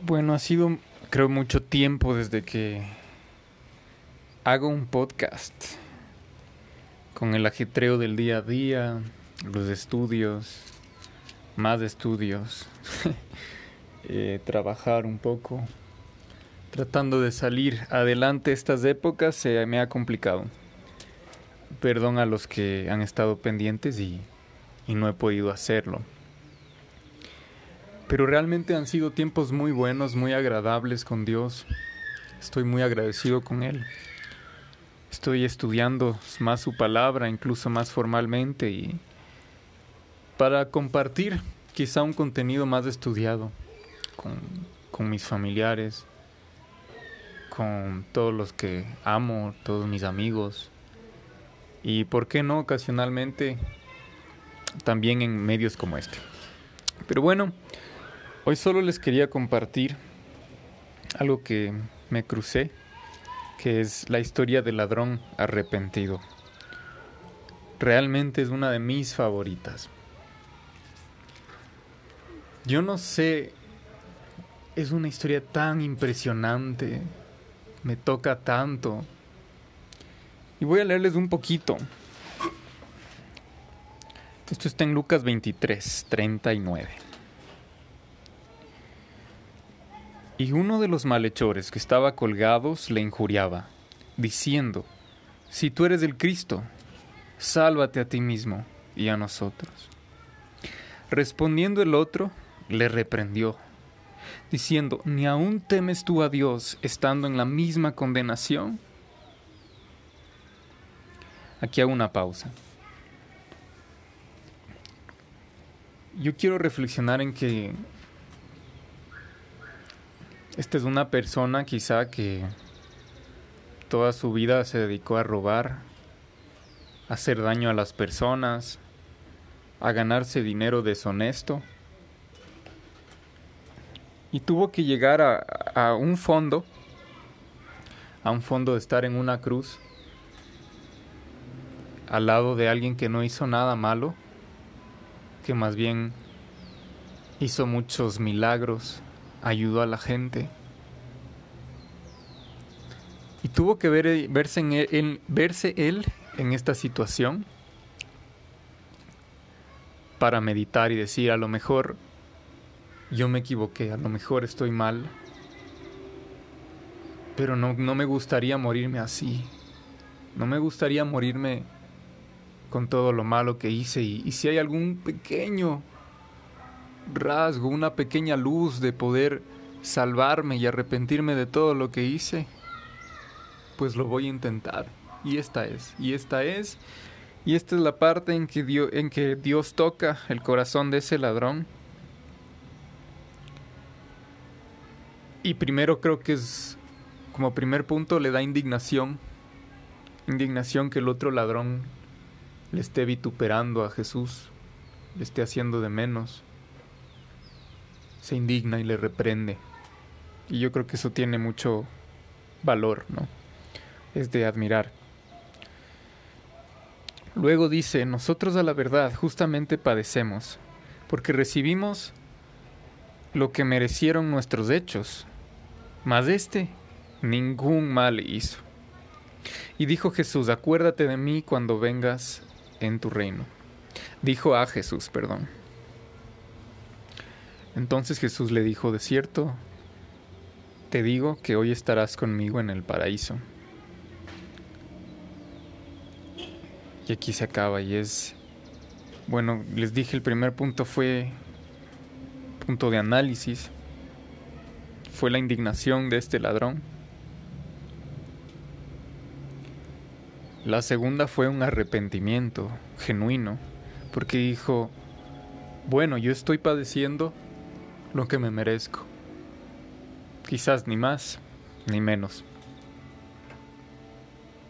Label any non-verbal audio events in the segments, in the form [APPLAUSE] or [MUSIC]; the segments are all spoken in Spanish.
Bueno, ha sido, creo, mucho tiempo desde que hago un podcast con el ajetreo del día a día, los estudios, más estudios, [LAUGHS] eh, trabajar un poco, tratando de salir adelante estas épocas se me ha complicado. Perdón a los que han estado pendientes y, y no he podido hacerlo. Pero realmente han sido tiempos muy buenos, muy agradables con Dios. Estoy muy agradecido con Él. Estoy estudiando más su palabra, incluso más formalmente, y para compartir quizá un contenido más estudiado con, con mis familiares, con todos los que amo, todos mis amigos, y por qué no ocasionalmente también en medios como este. Pero bueno, Hoy solo les quería compartir algo que me crucé, que es la historia del ladrón arrepentido. Realmente es una de mis favoritas. Yo no sé, es una historia tan impresionante, me toca tanto. Y voy a leerles un poquito. Esto está en Lucas 23, 39. Y uno de los malhechores que estaba colgados le injuriaba, diciendo, Si tú eres el Cristo, sálvate a ti mismo y a nosotros. Respondiendo el otro, le reprendió, diciendo, ¿ni aún temes tú a Dios estando en la misma condenación? Aquí hago una pausa. Yo quiero reflexionar en que esta es una persona quizá que toda su vida se dedicó a robar, a hacer daño a las personas, a ganarse dinero deshonesto. Y tuvo que llegar a, a un fondo, a un fondo de estar en una cruz, al lado de alguien que no hizo nada malo, que más bien hizo muchos milagros, ayudó a la gente. Y tuvo que ver, verse, en él, verse él en esta situación para meditar y decir, a lo mejor yo me equivoqué, a lo mejor estoy mal, pero no, no me gustaría morirme así. No me gustaría morirme con todo lo malo que hice y si hay algún pequeño rasgo, una pequeña luz de poder salvarme y arrepentirme de todo lo que hice, pues lo voy a intentar. Y esta es, y esta es, y esta es la parte en que Dios, en que Dios toca el corazón de ese ladrón. Y primero creo que es, como primer punto, le da indignación. Indignación que el otro ladrón le esté vituperando a Jesús, le esté haciendo de menos se indigna y le reprende. Y yo creo que eso tiene mucho valor, ¿no? Es de admirar. Luego dice, nosotros a la verdad justamente padecemos, porque recibimos lo que merecieron nuestros hechos, mas este ningún mal hizo. Y dijo Jesús, acuérdate de mí cuando vengas en tu reino. Dijo a Jesús, perdón. Entonces Jesús le dijo, de cierto, te digo que hoy estarás conmigo en el paraíso. Y aquí se acaba y es, bueno, les dije el primer punto fue punto de análisis, fue la indignación de este ladrón. La segunda fue un arrepentimiento genuino, porque dijo, bueno, yo estoy padeciendo lo que me merezco. Quizás ni más ni menos.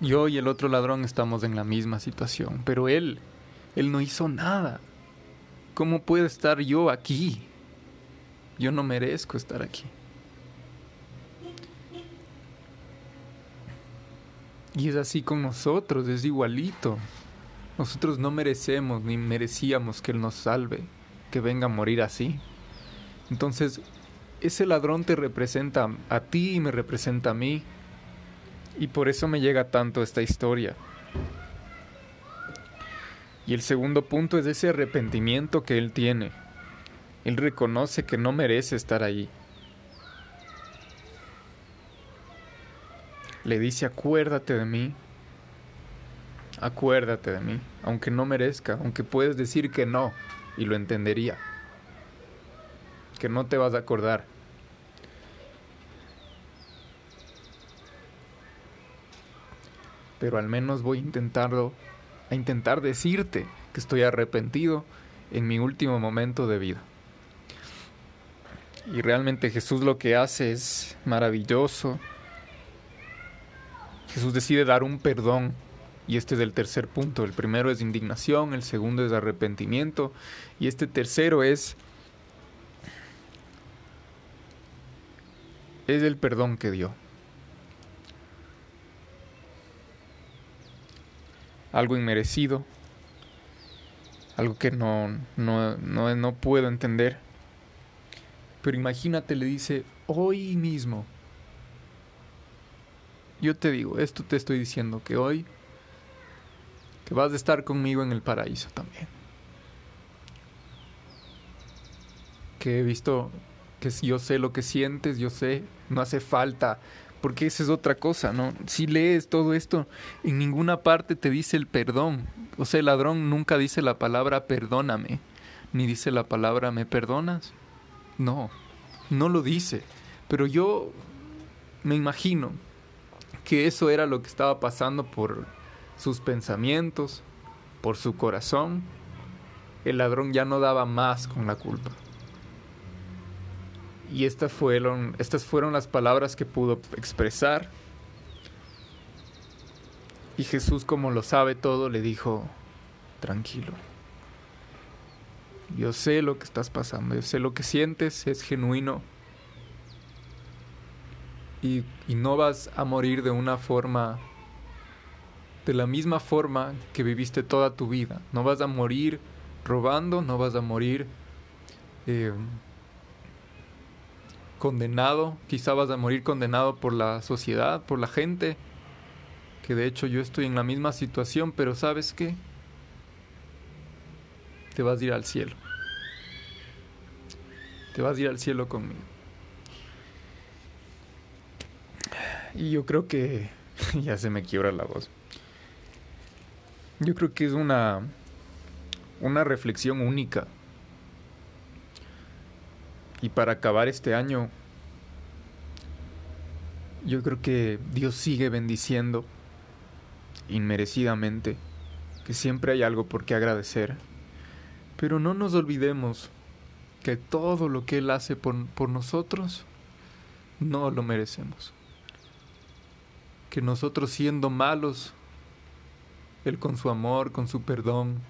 Yo y el otro ladrón estamos en la misma situación, pero él, él no hizo nada. ¿Cómo puedo estar yo aquí? Yo no merezco estar aquí. Y es así con nosotros, es igualito. Nosotros no merecemos ni merecíamos que Él nos salve, que venga a morir así. Entonces, ese ladrón te representa a ti y me representa a mí. Y por eso me llega tanto esta historia. Y el segundo punto es ese arrepentimiento que él tiene. Él reconoce que no merece estar ahí. Le dice, acuérdate de mí. Acuérdate de mí, aunque no merezca, aunque puedes decir que no, y lo entendería. Que no te vas a acordar. Pero al menos voy a intentarlo, a intentar decirte que estoy arrepentido en mi último momento de vida. Y realmente Jesús lo que hace es maravilloso. Jesús decide dar un perdón. Y este es el tercer punto. El primero es indignación, el segundo es arrepentimiento. Y este tercero es... Es el perdón que dio. Algo inmerecido. Algo que no, no, no, no puedo entender. Pero imagínate, le dice, hoy mismo. Yo te digo, esto te estoy diciendo, que hoy, que vas a estar conmigo en el paraíso también. Que he visto, yo sé lo que sientes, yo sé, no hace falta, porque esa es otra cosa, ¿no? Si lees todo esto, en ninguna parte te dice el perdón. O sea, el ladrón nunca dice la palabra perdóname, ni dice la palabra me perdonas. No, no lo dice. Pero yo me imagino que eso era lo que estaba pasando por sus pensamientos, por su corazón. El ladrón ya no daba más con la culpa. Y estas fueron, estas fueron las palabras que pudo expresar. Y Jesús, como lo sabe todo, le dijo, tranquilo. Yo sé lo que estás pasando, yo sé lo que sientes, es genuino. Y, y, no vas a morir de una forma, de la misma forma que viviste toda tu vida. No vas a morir robando, no vas a morir eh, condenado, quizá vas a morir condenado por la sociedad, por la gente, que de hecho yo estoy en la misma situación, pero ¿sabes qué? te vas a ir al cielo. Te vas a ir al cielo conmigo. Y yo creo que [LAUGHS] ya se me quiebra la voz. Yo creo que es una una reflexión única. Y para acabar este año yo creo que Dios sigue bendiciendo inmerecidamente, que siempre hay algo por qué agradecer pero no nos olvidemos que todo lo que Él hace por, por nosotros no lo merecemos. Que nosotros siendo malos, Él con su amor, con su perdón,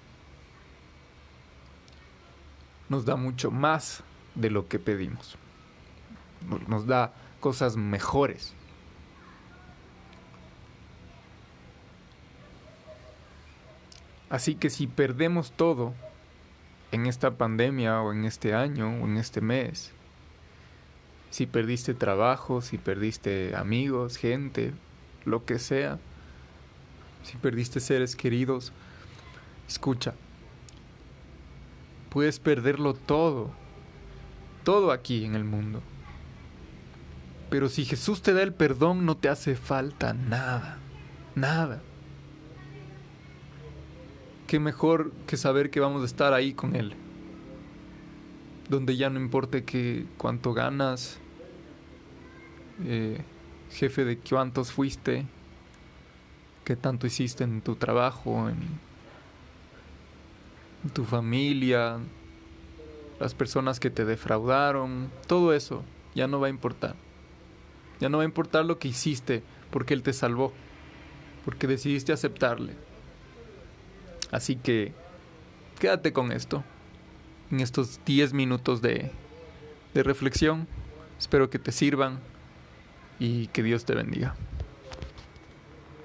nos da mucho más de lo que pedimos. Nos da cosas mejores. Así que si perdemos todo, en esta pandemia o en este año o en este mes. Si perdiste trabajo, si perdiste amigos, gente, lo que sea. Si perdiste seres queridos, escucha. Puedes perderlo todo, todo aquí en el mundo. Pero si Jesús te da el perdón, no te hace falta nada, nada qué mejor que saber que vamos a estar ahí con Él. Donde ya no importe que cuánto ganas, eh, jefe de cuántos fuiste, qué tanto hiciste en tu trabajo, en, en tu familia, las personas que te defraudaron, todo eso ya no va a importar. Ya no va a importar lo que hiciste porque Él te salvó, porque decidiste aceptarle. Así que quédate con esto, en estos 10 minutos de, de reflexión. Espero que te sirvan y que Dios te bendiga.